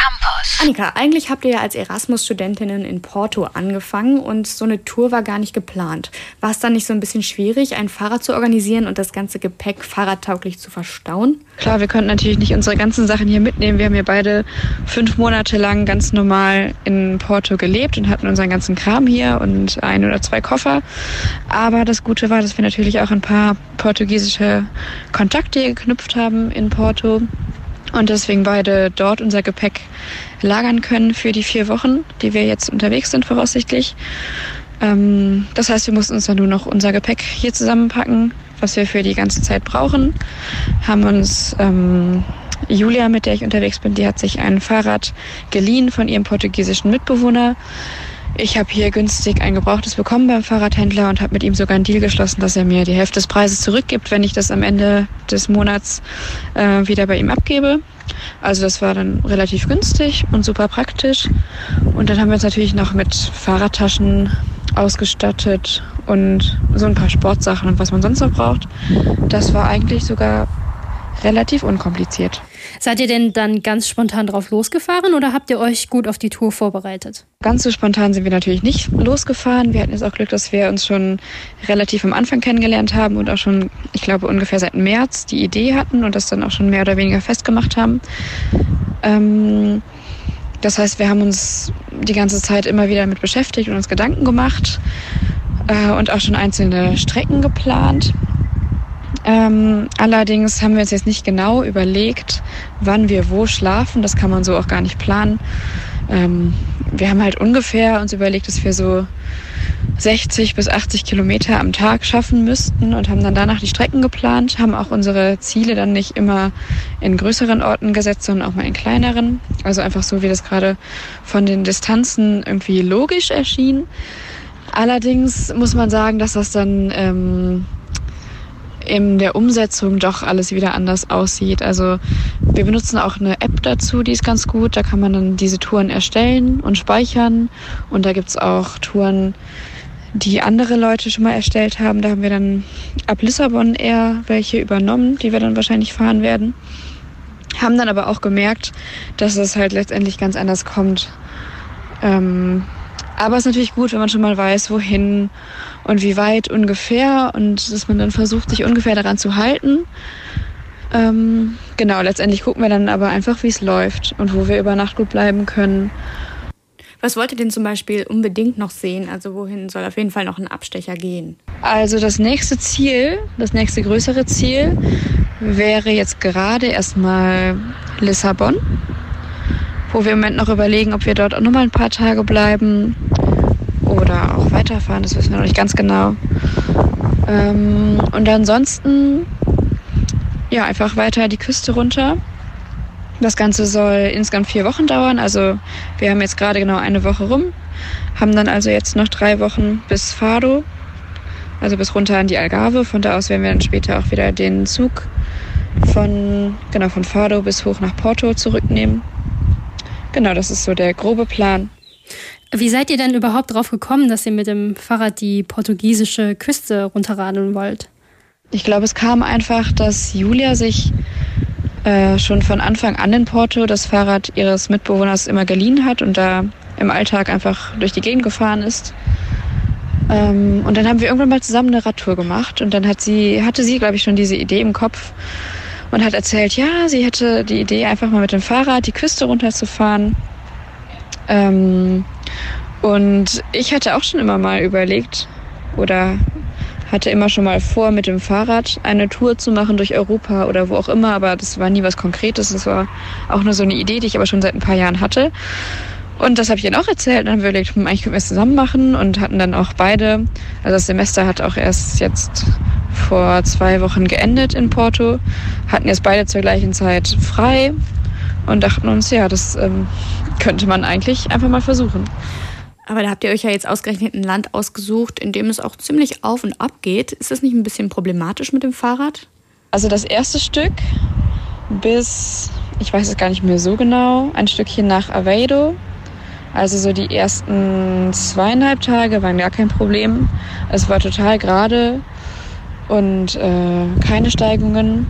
Campus. Annika, eigentlich habt ihr ja als Erasmus-Studentinnen in Porto angefangen und so eine Tour war gar nicht geplant. War es dann nicht so ein bisschen schwierig, ein Fahrrad zu organisieren und das ganze Gepäck fahrradtauglich zu verstauen? Klar, wir konnten natürlich nicht unsere ganzen Sachen hier mitnehmen. Wir haben hier beide fünf Monate lang ganz normal in Porto gelebt und hatten unseren ganzen Kram hier und ein oder zwei Koffer. Aber das Gute war, dass wir natürlich auch ein paar portugiesische Kontakte geknüpft haben in Porto und deswegen beide dort unser Gepäck lagern können für die vier Wochen, die wir jetzt unterwegs sind voraussichtlich. Ähm, das heißt, wir mussten uns dann nur noch unser Gepäck hier zusammenpacken, was wir für die ganze Zeit brauchen. Haben uns ähm, Julia, mit der ich unterwegs bin, die hat sich ein Fahrrad geliehen von ihrem portugiesischen Mitbewohner. Ich habe hier günstig ein gebrauchtes bekommen beim Fahrradhändler und habe mit ihm sogar einen Deal geschlossen, dass er mir die Hälfte des Preises zurückgibt, wenn ich das am Ende des Monats äh, wieder bei ihm abgebe. Also das war dann relativ günstig und super praktisch. Und dann haben wir uns natürlich noch mit Fahrradtaschen ausgestattet und so ein paar Sportsachen und was man sonst noch braucht. Das war eigentlich sogar relativ unkompliziert. Seid ihr denn dann ganz spontan drauf losgefahren oder habt ihr euch gut auf die Tour vorbereitet? Ganz so spontan sind wir natürlich nicht losgefahren. Wir hatten jetzt auch Glück, dass wir uns schon relativ am Anfang kennengelernt haben und auch schon, ich glaube, ungefähr seit März die Idee hatten und das dann auch schon mehr oder weniger festgemacht haben. Ähm, das heißt, wir haben uns die ganze Zeit immer wieder damit beschäftigt und uns Gedanken gemacht äh, und auch schon einzelne Strecken geplant. Ähm, allerdings haben wir uns jetzt nicht genau überlegt, wann wir wo schlafen. Das kann man so auch gar nicht planen. Ähm, wir haben halt ungefähr uns überlegt, dass wir so 60 bis 80 Kilometer am Tag schaffen müssten und haben dann danach die Strecken geplant, haben auch unsere Ziele dann nicht immer in größeren Orten gesetzt, sondern auch mal in kleineren. Also einfach so, wie das gerade von den Distanzen irgendwie logisch erschien. Allerdings muss man sagen, dass das dann ähm, in der Umsetzung doch alles wieder anders aussieht. Also wir benutzen auch eine App dazu, die ist ganz gut. Da kann man dann diese Touren erstellen und speichern. Und da gibt's auch Touren, die andere Leute schon mal erstellt haben. Da haben wir dann ab Lissabon eher welche übernommen, die wir dann wahrscheinlich fahren werden. Haben dann aber auch gemerkt, dass es halt letztendlich ganz anders kommt. Ähm, aber es ist natürlich gut, wenn man schon mal weiß, wohin und wie weit ungefähr und dass man dann versucht, sich ungefähr daran zu halten. Ähm, genau, letztendlich gucken wir dann aber einfach, wie es läuft und wo wir über Nacht gut bleiben können. Was wollt ihr denn zum Beispiel unbedingt noch sehen? Also wohin soll auf jeden Fall noch ein Abstecher gehen? Also das nächste Ziel, das nächste größere Ziel wäre jetzt gerade erstmal Lissabon wo wir im Moment noch überlegen, ob wir dort auch nochmal ein paar Tage bleiben oder auch weiterfahren. Das wissen wir noch nicht ganz genau. Ähm, und ansonsten, ja, einfach weiter die Küste runter. Das Ganze soll insgesamt vier Wochen dauern. Also wir haben jetzt gerade genau eine Woche rum, haben dann also jetzt noch drei Wochen bis Fado, also bis runter an die Algarve. Von da aus werden wir dann später auch wieder den Zug von, genau, von Fado bis hoch nach Porto zurücknehmen. Genau, das ist so der grobe Plan. Wie seid ihr denn überhaupt darauf gekommen, dass ihr mit dem Fahrrad die portugiesische Küste runterradeln wollt? Ich glaube, es kam einfach, dass Julia sich äh, schon von Anfang an in Porto das Fahrrad ihres Mitbewohners immer geliehen hat und da im Alltag einfach durch die Gegend gefahren ist. Ähm, und dann haben wir irgendwann mal zusammen eine Radtour gemacht und dann hat sie, hatte sie, glaube ich, schon diese Idee im Kopf, und hat erzählt, ja, sie hätte die Idee, einfach mal mit dem Fahrrad die Küste runterzufahren. Ähm, und ich hatte auch schon immer mal überlegt oder hatte immer schon mal vor, mit dem Fahrrad eine Tour zu machen durch Europa oder wo auch immer, aber das war nie was Konkretes. Das war auch nur so eine Idee, die ich aber schon seit ein paar Jahren hatte. Und das habe ich ihnen auch erzählt. Dann haben wir überlegt, hm, eigentlich können wir es zusammen machen und hatten dann auch beide. Also das Semester hat auch erst jetzt vor zwei Wochen geendet in Porto, hatten jetzt beide zur gleichen Zeit frei und dachten uns, ja, das ähm, könnte man eigentlich einfach mal versuchen. Aber da habt ihr euch ja jetzt ausgerechnet ein Land ausgesucht, in dem es auch ziemlich auf und ab geht. Ist das nicht ein bisschen problematisch mit dem Fahrrad? Also das erste Stück bis, ich weiß es gar nicht mehr so genau, ein Stückchen nach Aveiro also so die ersten zweieinhalb Tage waren gar kein Problem. Es war total gerade und äh, keine Steigungen.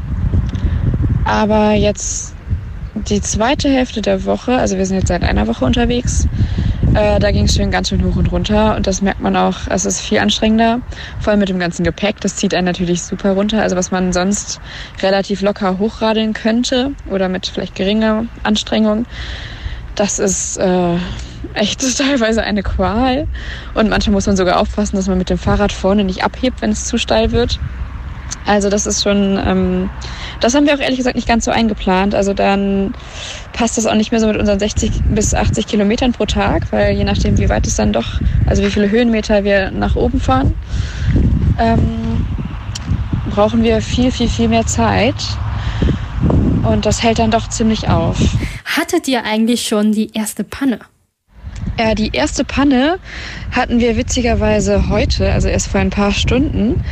Aber jetzt die zweite Hälfte der Woche, also wir sind jetzt seit einer Woche unterwegs, äh, da ging es schön ganz schön hoch und runter. Und das merkt man auch, es ist viel anstrengender, vor allem mit dem ganzen Gepäck, das zieht einen natürlich super runter, also was man sonst relativ locker hochradeln könnte oder mit vielleicht geringer Anstrengung, das ist äh, echt teilweise eine Qual und manchmal muss man sogar aufpassen, dass man mit dem Fahrrad vorne nicht abhebt, wenn es zu steil wird. Also das ist schon, ähm, das haben wir auch ehrlich gesagt nicht ganz so eingeplant. Also dann passt das auch nicht mehr so mit unseren 60 bis 80 Kilometern pro Tag, weil je nachdem, wie weit es dann doch, also wie viele Höhenmeter wir nach oben fahren, ähm, brauchen wir viel, viel, viel mehr Zeit. Und das hält dann doch ziemlich auf. Hattet ihr eigentlich schon die erste Panne? Ja, die erste Panne hatten wir witzigerweise heute, also erst vor ein paar Stunden.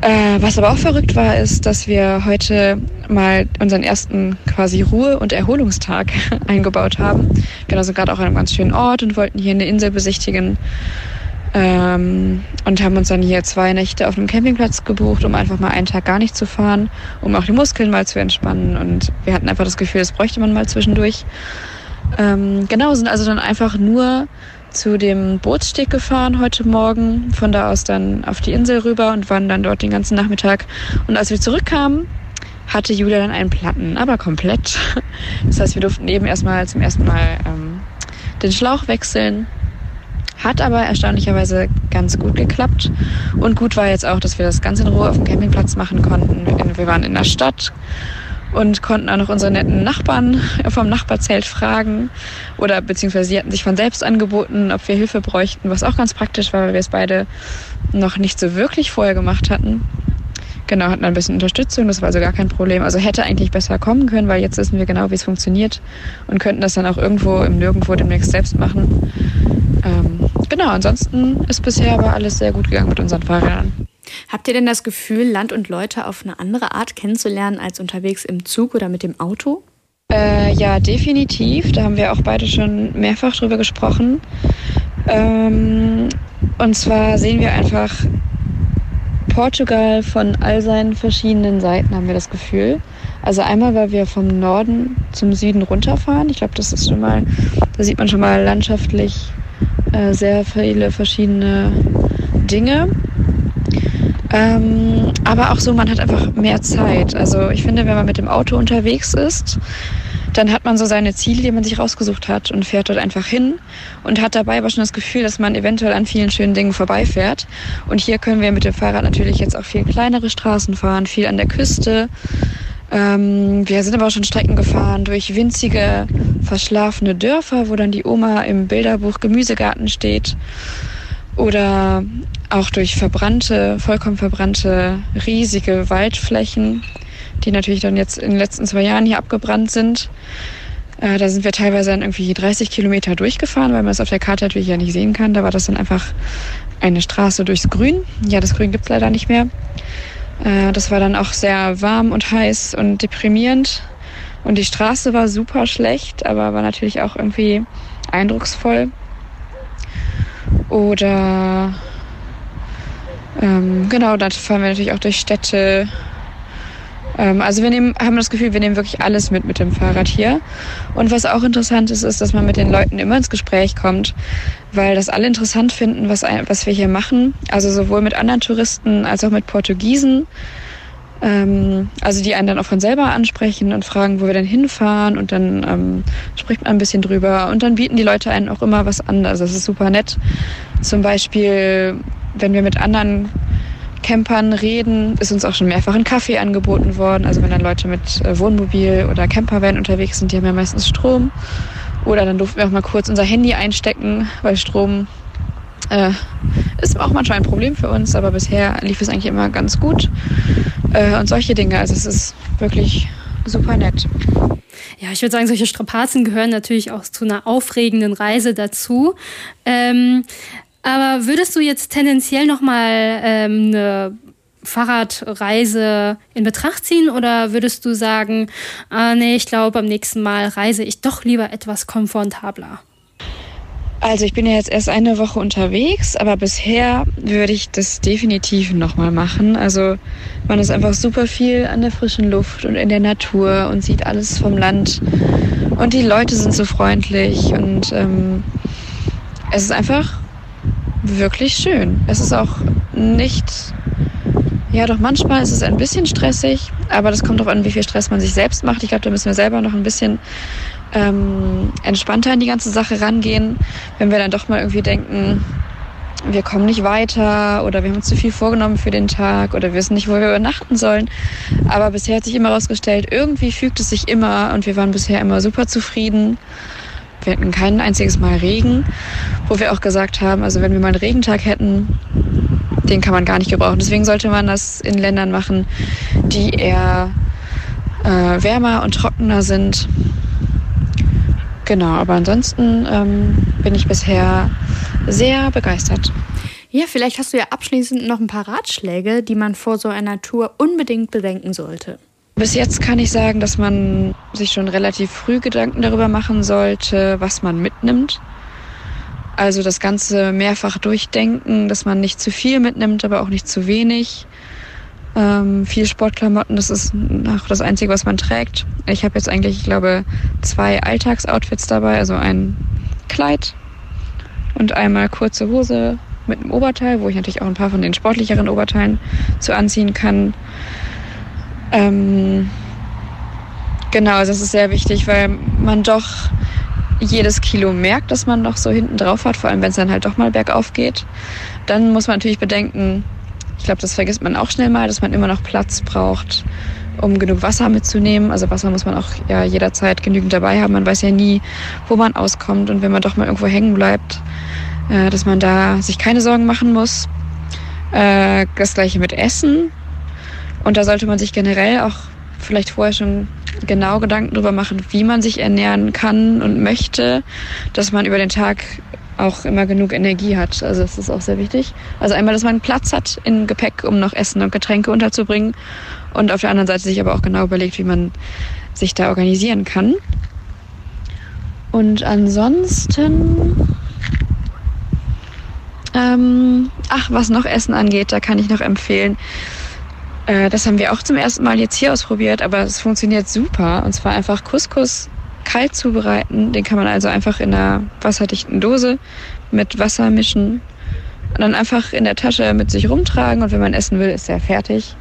Äh, was aber auch verrückt war, ist, dass wir heute mal unseren ersten quasi Ruhe- und Erholungstag eingebaut haben. Genau, sind gerade auch an einem ganz schönen Ort und wollten hier eine Insel besichtigen. Ähm, und haben uns dann hier zwei Nächte auf einem Campingplatz gebucht, um einfach mal einen Tag gar nicht zu fahren, um auch die Muskeln mal zu entspannen. Und wir hatten einfach das Gefühl, das bräuchte man mal zwischendurch. Ähm, genau, sind also dann einfach nur zu dem Bootssteg gefahren heute Morgen, von da aus dann auf die Insel rüber und waren dann dort den ganzen Nachmittag. Und als wir zurückkamen, hatte Julia dann einen Platten, aber komplett. Das heißt, wir durften eben erstmal zum ersten Mal ähm, den Schlauch wechseln. Hat aber erstaunlicherweise ganz gut geklappt. Und gut war jetzt auch, dass wir das Ganze in Ruhe auf dem Campingplatz machen konnten. Wir waren in der Stadt und konnten auch noch unsere netten Nachbarn vom Nachbarzelt fragen oder beziehungsweise sie hatten sich von selbst angeboten, ob wir Hilfe bräuchten, was auch ganz praktisch war, weil wir es beide noch nicht so wirklich vorher gemacht hatten. Genau, hatten ein bisschen Unterstützung, das war also gar kein Problem. Also hätte eigentlich besser kommen können, weil jetzt wissen wir genau, wie es funktioniert und könnten das dann auch irgendwo im Nirgendwo demnächst selbst machen. Ähm, genau, ansonsten ist bisher aber alles sehr gut gegangen mit unseren Fahrrädern. Habt ihr denn das Gefühl, Land und Leute auf eine andere Art kennenzulernen als unterwegs im Zug oder mit dem Auto? Äh, ja, definitiv. Da haben wir auch beide schon mehrfach drüber gesprochen. Ähm, und zwar sehen wir einfach Portugal von all seinen verschiedenen Seiten, haben wir das Gefühl. Also einmal, weil wir vom Norden zum Süden runterfahren. Ich glaube, das ist schon mal, da sieht man schon mal landschaftlich äh, sehr viele verschiedene Dinge. Ähm, aber auch so, man hat einfach mehr Zeit. Also ich finde, wenn man mit dem Auto unterwegs ist, dann hat man so seine Ziele, die man sich rausgesucht hat und fährt dort einfach hin und hat dabei aber schon das Gefühl, dass man eventuell an vielen schönen Dingen vorbeifährt. Und hier können wir mit dem Fahrrad natürlich jetzt auch viel kleinere Straßen fahren, viel an der Küste. Ähm, wir sind aber auch schon Strecken gefahren durch winzige, verschlafene Dörfer, wo dann die Oma im Bilderbuch Gemüsegarten steht. Oder auch durch verbrannte, vollkommen verbrannte, riesige Waldflächen, die natürlich dann jetzt in den letzten zwei Jahren hier abgebrannt sind. Äh, da sind wir teilweise dann irgendwie 30 Kilometer durchgefahren, weil man es auf der Karte natürlich ja nicht sehen kann. Da war das dann einfach eine Straße durchs Grün. Ja, das Grün gibt's leider nicht mehr. Äh, das war dann auch sehr warm und heiß und deprimierend. Und die Straße war super schlecht, aber war natürlich auch irgendwie eindrucksvoll. Oder ähm, genau, dann fahren wir natürlich auch durch Städte. Ähm, also wir nehmen, haben das Gefühl, wir nehmen wirklich alles mit mit dem Fahrrad hier. Und was auch interessant ist, ist, dass man mit den Leuten immer ins Gespräch kommt, weil das alle interessant finden, was, was wir hier machen. Also sowohl mit anderen Touristen als auch mit Portugiesen. Ähm, also die einen dann auch von selber ansprechen und fragen, wo wir denn hinfahren und dann ähm, spricht man ein bisschen drüber und dann bieten die Leute einen auch immer was an. Also das ist super nett. Zum Beispiel, wenn wir mit anderen Campern reden, ist uns auch schon mehrfach ein Kaffee angeboten worden. Also wenn dann Leute mit äh, Wohnmobil oder Campervan unterwegs sind, die haben ja meistens Strom. Oder dann durften wir auch mal kurz unser Handy einstecken, weil Strom äh, ist auch manchmal ein Problem für uns, aber bisher lief es eigentlich immer ganz gut. Äh, und solche Dinge, also es ist wirklich super nett. Ja, ich würde sagen, solche Strapazen gehören natürlich auch zu einer aufregenden Reise dazu. Ähm, aber würdest du jetzt tendenziell nochmal ähm, eine Fahrradreise in Betracht ziehen oder würdest du sagen, ah, nee, ich glaube, beim nächsten Mal reise ich doch lieber etwas komfortabler? Also ich bin ja jetzt erst eine Woche unterwegs, aber bisher würde ich das definitiv nochmal machen. Also man ist einfach super viel an der frischen Luft und in der Natur und sieht alles vom Land. Und die Leute sind so freundlich und ähm, es ist einfach wirklich schön. Es ist auch nicht, ja doch manchmal ist es ein bisschen stressig, aber das kommt darauf an, wie viel Stress man sich selbst macht. Ich glaube, da müssen wir selber noch ein bisschen ähm, entspannter in die ganze Sache rangehen, wenn wir dann doch mal irgendwie denken, wir kommen nicht weiter oder wir haben uns zu viel vorgenommen für den Tag oder wir wissen nicht, wo wir übernachten sollen. Aber bisher hat sich immer herausgestellt, irgendwie fügt es sich immer und wir waren bisher immer super zufrieden. Wir hatten kein einziges Mal Regen, wo wir auch gesagt haben, also wenn wir mal einen Regentag hätten, den kann man gar nicht gebrauchen. Deswegen sollte man das in Ländern machen, die eher äh, wärmer und trockener sind Genau, aber ansonsten ähm, bin ich bisher sehr begeistert. Ja, vielleicht hast du ja abschließend noch ein paar Ratschläge, die man vor so einer Tour unbedingt bedenken sollte. Bis jetzt kann ich sagen, dass man sich schon relativ früh Gedanken darüber machen sollte, was man mitnimmt. Also das Ganze mehrfach durchdenken, dass man nicht zu viel mitnimmt, aber auch nicht zu wenig. Ähm, viel Sportklamotten, das ist auch das Einzige, was man trägt. Ich habe jetzt eigentlich, ich glaube, zwei Alltagsoutfits dabei, also ein Kleid und einmal kurze Hose mit einem Oberteil, wo ich natürlich auch ein paar von den sportlicheren Oberteilen zu anziehen kann. Ähm, genau, also das ist sehr wichtig, weil man doch jedes Kilo merkt, dass man noch so hinten drauf hat, vor allem wenn es dann halt doch mal bergauf geht. Dann muss man natürlich bedenken, ich glaube, das vergisst man auch schnell mal, dass man immer noch Platz braucht, um genug Wasser mitzunehmen. Also Wasser muss man auch ja jederzeit genügend dabei haben. Man weiß ja nie, wo man auskommt und wenn man doch mal irgendwo hängen bleibt, äh, dass man da sich keine Sorgen machen muss. Äh, das gleiche mit Essen. Und da sollte man sich generell auch vielleicht vorher schon genau Gedanken darüber machen, wie man sich ernähren kann und möchte, dass man über den Tag auch immer genug Energie hat. Also das ist auch sehr wichtig. Also einmal, dass man Platz hat im Gepäck, um noch Essen und Getränke unterzubringen. Und auf der anderen Seite sich aber auch genau überlegt, wie man sich da organisieren kann. Und ansonsten, ähm, ach, was noch Essen angeht, da kann ich noch empfehlen. Äh, das haben wir auch zum ersten Mal jetzt hier ausprobiert, aber es funktioniert super. Und zwar einfach Couscous kalt zubereiten. Den kann man also einfach in einer wasserdichten Dose mit Wasser mischen und dann einfach in der Tasche mit sich rumtragen. Und wenn man essen will, ist er fertig.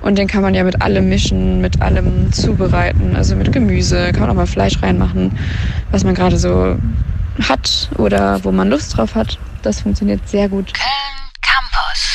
Und den kann man ja mit allem mischen, mit allem zubereiten. Also mit Gemüse, kann man auch mal Fleisch reinmachen, was man gerade so hat oder wo man Lust drauf hat. Das funktioniert sehr gut. Köln Campus.